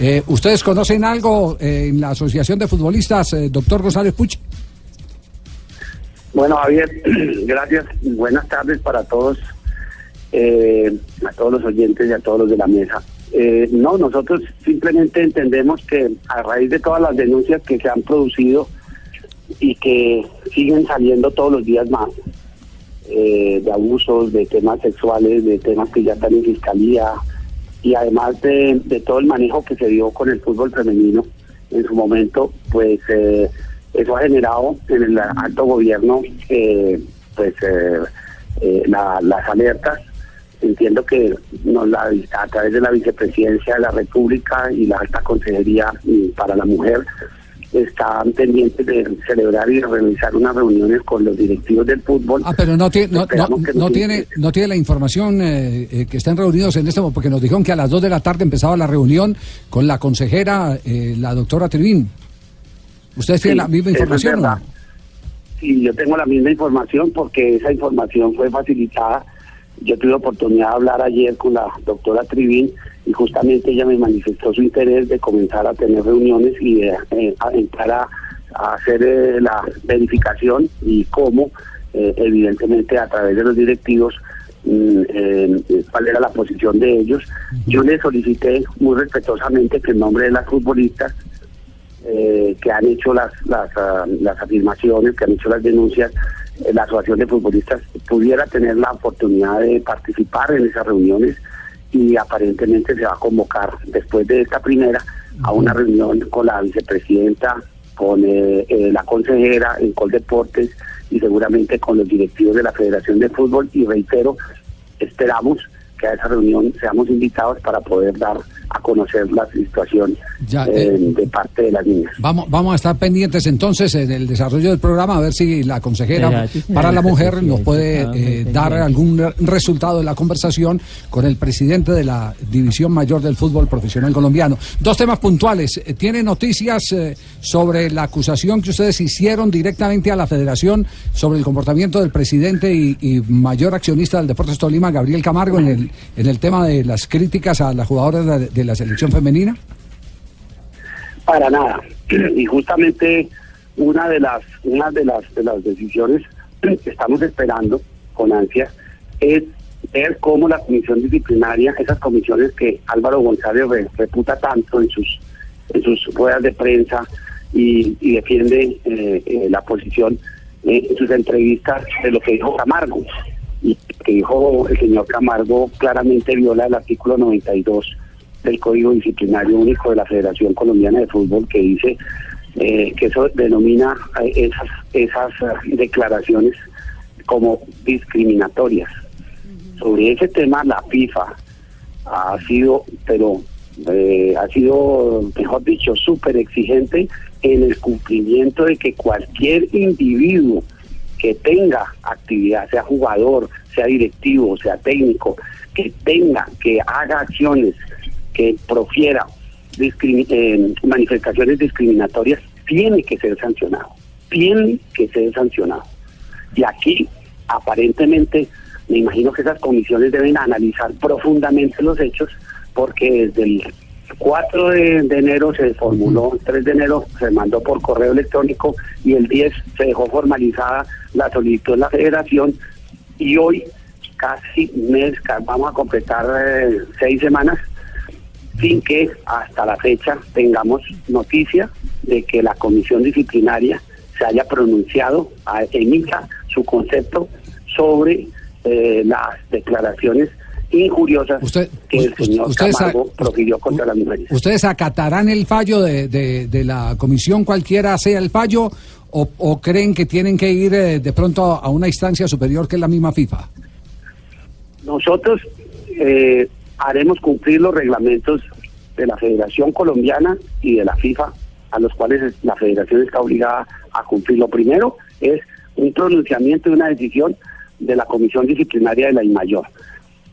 Eh, ¿Ustedes conocen algo eh, en la Asociación de Futbolistas, eh, doctor González Puch? Bueno, Javier, gracias. Buenas tardes para todos, eh, a todos los oyentes y a todos los de la mesa. Eh, no, nosotros simplemente entendemos que a raíz de todas las denuncias que se han producido y que siguen saliendo todos los días más, eh, de abusos, de temas sexuales, de temas que ya están en fiscalía, y además de, todo el manejo que se dio con el fútbol femenino en su momento, pues eh, eso ha generado en el alto gobierno eh, pues eh, eh, la- las alertas. Entiendo que nos la- a través de la vicepresidencia de la República y la alta consejería mm, para la mujer están pendientes de celebrar y realizar unas reuniones con los directivos del fútbol. Ah, pero no, tiene no, tiene, no tiene la información eh, eh, que estén reunidos en este momento, porque nos dijeron que a las 2 de la tarde empezaba la reunión con la consejera, eh, la doctora Trivín. ¿Ustedes tienen Sí, la misma es información? verdad. Sí, yo tengo la misma información porque esa información fue facilitada. Yo tuve oportunidad de hablar ayer con la doctora Trivín y justamente ella me manifestó su interés de comenzar a tener reuniones y de eh, a entrar a, a hacer eh, la verificación y cómo, eh, evidentemente a través de los directivos, mm, cuál era la posición de ellos. Yo le solicité muy respetuosamente que en nombre de las futbolistas que han hecho las, las, ah, las afirmaciones, que han hecho las denuncias, la Asociación de Futbolistas pudiera tener la oportunidad de participar en esas reuniones y aparentemente se va a convocar después de esta primera a una reunión con la vicepresidenta, con eh, eh, la consejera en Coldeportes y seguramente con los directivos de la Federación de Fútbol. Y reitero, esperamos que a esa reunión seamos invitados para poder dar a conocer la situación Ya, eh, eh, de parte de las niñas. Vamos, vamos a estar pendientes entonces en el desarrollo del programa a ver si la consejera para la mujer nos puede eh, dar algún re- resultado de la conversación con el presidente de la División Mayor del Fútbol Profesional Colombiano. Dos temas puntuales. Eh, ¿Tiene noticias eh, sobre la acusación que ustedes hicieron directamente a la federación sobre el comportamiento del presidente y, y mayor accionista del Deportes Tolima, Gabriel Camargo, en el, en el tema de las críticas a las jugadoras de, de la selección femenina? Para nada. Y justamente una de las una de las de las decisiones que estamos esperando con ansia es ver cómo la comisión disciplinaria, esas comisiones que Álvaro González re- reputa tanto en sus en sus ruedas de prensa y, y defiende eh, eh, la posición eh, en sus entrevistas de lo que dijo Camargo y que dijo el señor Camargo claramente viola el artículo 92 del Código Disciplinario Único de la Federación Colombiana de Fútbol que dice eh, que eso denomina eh, esas esas eh, declaraciones como discriminatorias. Sobre ese tema la FIFA ha sido, pero eh, ha sido, mejor dicho, súper exigente en el cumplimiento de que cualquier individuo que tenga actividad, sea jugador, sea directivo, sea técnico, que tenga, que haga acciones, que profiera discrimi- eh, manifestaciones discriminatorias, tiene que ser sancionado, tiene que ser sancionado. Y aquí, aparentemente, me imagino que esas comisiones deben analizar profundamente los hechos, porque desde el 4 de, de enero se formuló, el 3 de enero se mandó por correo electrónico y el 10 se dejó formalizada la solicitud de la federación y hoy, casi mes, vamos a completar eh, seis semanas sin que hasta la fecha tengamos noticia de que la comisión disciplinaria se haya pronunciado, emita su concepto sobre eh, las declaraciones injuriosas Usted- que el señor ustedes Camargo profirió contra las mujeres. ¿Ustedes acatarán el fallo de, de- de la comisión, cualquiera sea el fallo, o, o creen que tienen que ir eh, de pronto a una instancia superior que es la misma FIFA? Nosotros eh, haremos cumplir los reglamentos de la Federación Colombiana y de la FIFA, a los cuales la Federación está obligada a cumplir. Lo primero es un pronunciamiento y una decisión de la Comisión Disciplinaria de la IMAYOR.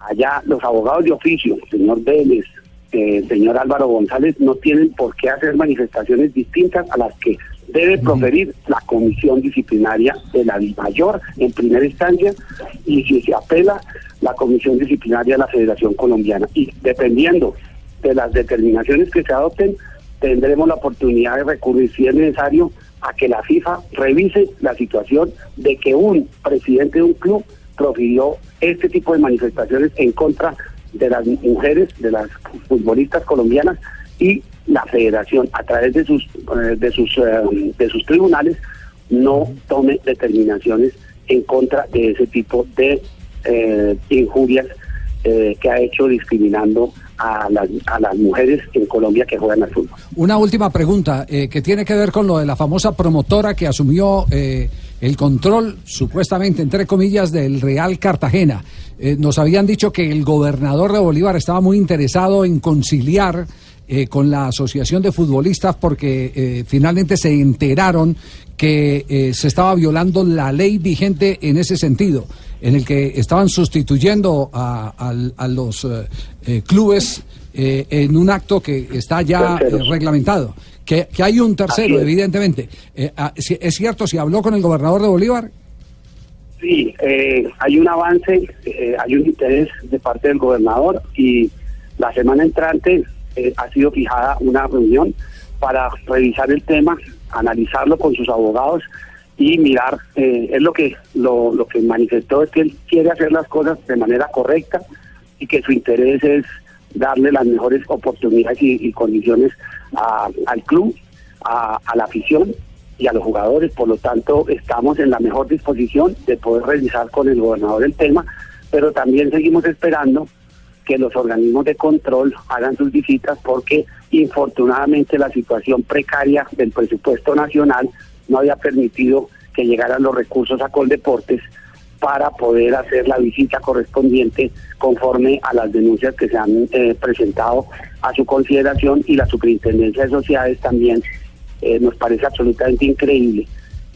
Allá los abogados de oficio, señor Vélez, eh, señor Álvaro González, no tienen por qué hacer manifestaciones distintas a las que debe proferir la comisión disciplinaria de la mayor en primera instancia y si se apela la comisión disciplinaria de la Federación Colombiana. Y dependiendo de las determinaciones que se adopten, tendremos la oportunidad de recurrir, si es necesario, a que la FIFA revise la situación de que un presidente de un club profirió este tipo de manifestaciones en contra de las mujeres, de las futbolistas colombianas y la federación a través de sus eh, de sus eh, de sus tribunales no tome determinaciones en contra de ese tipo de eh, injurias que ha hecho discriminando a las, a las mujeres en Colombia que juegan al fútbol. Una última pregunta que tiene que ver con lo de la famosa promotora que asumió el control, supuestamente, entre comillas, del Real Cartagena. nos habían dicho que el gobernador de Bolívar estaba muy interesado en conciliar eh, con la Asociación de Futbolistas porque eh, finalmente se enteraron que eh, se estaba violando la ley vigente en ese sentido, en el que estaban sustituyendo a, los clubes en un acto que está ya reglamentado. Que, hay un tercero, evidentemente. Ah, ¿Es cierto si habló con el gobernador de Bolívar? Sí, hay un avance, hay un interés de parte del gobernador y la semana entrante eh, ha sido fijada una reunión para revisar el tema, analizarlo con sus abogados y mirar, eh, es lo que lo, lo que manifestó es que él quiere hacer las cosas de manera correcta y que su interés es darle las mejores oportunidades y, condiciones al club, a, a la afición y a los jugadores. Por lo tanto, estamos en la mejor disposición de poder revisar con el gobernador el tema, pero también seguimos esperando que los organismos de control hagan sus visitas porque infortunadamente la situación precaria del presupuesto nacional no había permitido que llegaran los recursos a Coldeportes para poder hacer la visita correspondiente conforme a las denuncias que se han eh, presentado a su consideración y la superintendencia de sociedades también eh, nos parece absolutamente increíble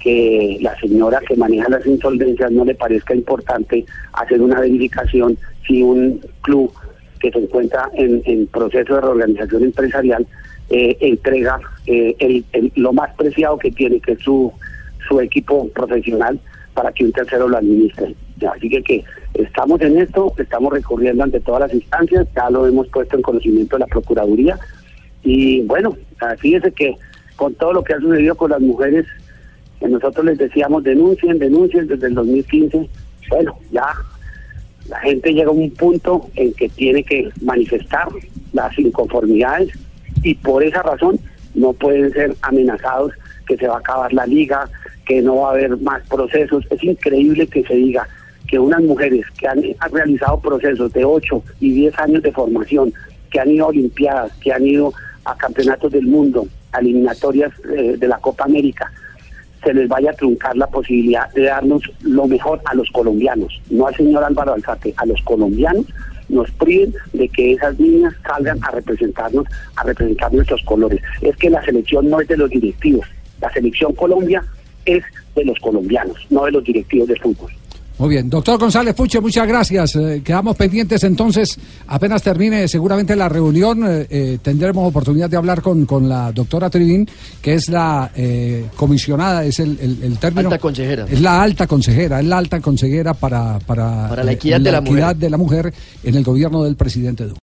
que la señora que maneja las insolvencias no le parezca importante hacer una verificación si un club que se encuentra en, proceso de reorganización empresarial eh, entrega eh, lo más preciado que tiene, que es su, su equipo profesional, para que un tercero lo administre. Así que, que estamos en esto, estamos recurriendo ante todas las instancias, ya lo hemos puesto en conocimiento de la Procuraduría. Y bueno, fíjese que con todo lo que ha sucedido con las mujeres, nosotros les decíamos denuncien, denuncien desde el 2015. Bueno, ya la gente llega a un punto en que tiene que manifestar las inconformidades y por esa razón no pueden ser amenazados que se va a acabar la liga, que no va a haber más procesos. Es increíble que se diga que unas mujeres que han, realizado procesos de 8 y 10 años de formación, que han ido a Olimpiadas, que han ido a campeonatos del mundo, a eliminatorias eh, de la Copa América, se les vaya a truncar la posibilidad de darnos lo mejor a los colombianos, no al señor Álvaro Alzate, a los colombianos nos priven de que esas niñas salgan a representarnos, a representar nuestros colores. Es que la selección no es de los directivos, la selección Colombia es de los colombianos, no de los directivos de fútbol. Muy bien, doctor González Puche, muchas gracias. Eh, quedamos pendientes entonces, apenas termine seguramente la reunión, eh, eh, tendremos oportunidad de hablar con, con la doctora Trivín, que es la comisionada, es el, el, término. Alta consejera. Es la alta consejera, es la alta consejera para, para, para la equidad, de, la equidad de la mujer en el gobierno del presidente Duque.